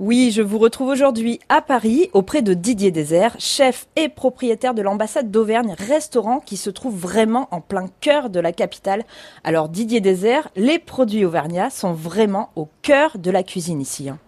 Oui, je vous retrouve aujourd'hui à Paris auprès de Didier Désert, chef et propriétaire de l'ambassade d'Auvergne, restaurant qui se trouve vraiment en plein cœur de la capitale. Alors Didier Désert, les produits auvergnats sont vraiment au cœur de la cuisine ici. hein.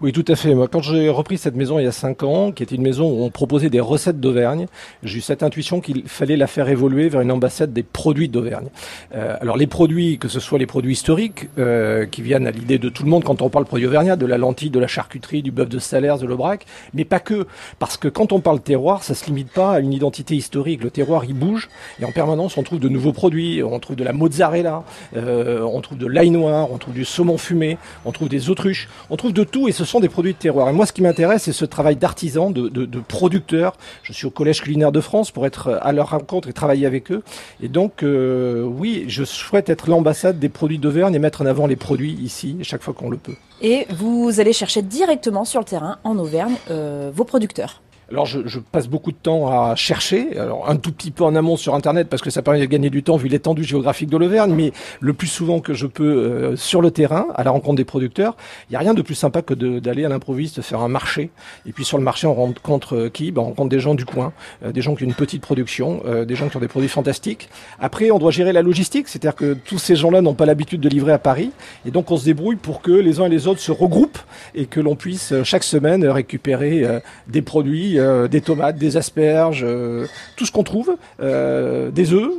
Oui, tout à fait. Moi, quand j'ai repris cette maison il y a cinq ans, qui était une maison où on proposait des recettes d'Auvergne, j'ai eu cette intuition qu'il fallait la faire évoluer vers une ambassade des produits d'Auvergne. Euh, alors les produits, que ce soit les produits historiques, euh, qui viennent à l'idée de tout le monde quand on parle produits auvergnats, de la lentille, de la charcuterie, du bœuf de Salers, de l'Aubrac, mais pas que. Parce que quand on parle terroir, ça se limite pas à une identité historique. Le terroir, il bouge, et en permanence, on trouve de nouveaux produits. On trouve de la mozzarella, euh, on trouve de l'ail noir, on trouve du saumon fumé, on trouve des autruches, on trouve de tout, et ce sont des produits de terroir. Et moi, ce qui m'intéresse, c'est ce travail d'artisan, de, de, de producteur. Je suis au Collège culinaire de France pour être à leur rencontre et travailler avec eux. Et donc, euh, oui, je souhaite être l'ambassade des produits d'Auvergne et mettre en avant les produits ici, chaque fois qu'on le peut. Et vous allez chercher directement sur le terrain, en Auvergne, euh, vos producteurs. Alors je, je passe beaucoup de temps à chercher, alors un tout petit peu en amont sur Internet parce que ça permet de gagner du temps vu l'étendue géographique de l'Auvergne, mais le plus souvent que je peux euh, sur le terrain, à la rencontre des producteurs, il n'y a rien de plus sympa que d'aller à l'improviste faire un marché. Et puis sur le marché, on rencontre euh, qui? Ben, On rencontre des gens du coin, euh, des gens qui ont une petite production, euh, des gens qui ont des produits fantastiques. Après, on doit gérer la logistique, c'est-à-dire que tous ces gens-là n'ont pas l'habitude de livrer à Paris, et donc on se débrouille pour que les uns et les autres se regroupent et que l'on puisse euh, chaque semaine récupérer des produits, euh, des tomates, des asperges, euh, tout ce qu'on trouve, euh, des œufs,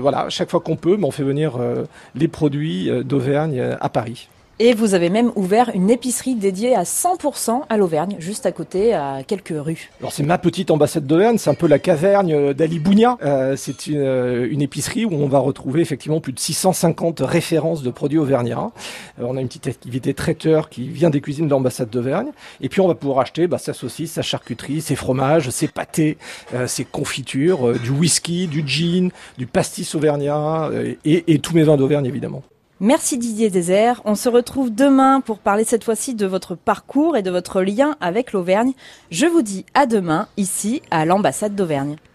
voilà, chaque fois qu'on peut, mais on fait venir les produits d'Auvergne à Paris. Et vous avez même ouvert une épicerie dédiée à 100% à l'Auvergne, juste à côté, à quelques rues. Alors c'est ma petite ambassade d'Auvergne, c'est un peu la cavergne euh, d'Ali Bougna. Euh, c'est une, euh, une épicerie où on va retrouver effectivement plus de 650 références de produits auvergnats. Euh, on a une petite activité traiteur qui vient des cuisines de l'ambassade d'Auvergne. Et puis on va pouvoir acheter bah, sa saucisse, sa charcuterie, ses fromages, ses pâtés, ses confitures, du whisky, du gin, du pastis auvergnat et, et tous mes vins d'Auvergne évidemment. Merci Didier Désert. On se retrouve demain pour parler cette fois-ci de votre parcours et de votre lien avec l'Auvergne. Je vous dis à demain, ici, à l'ambassade d'Auvergne.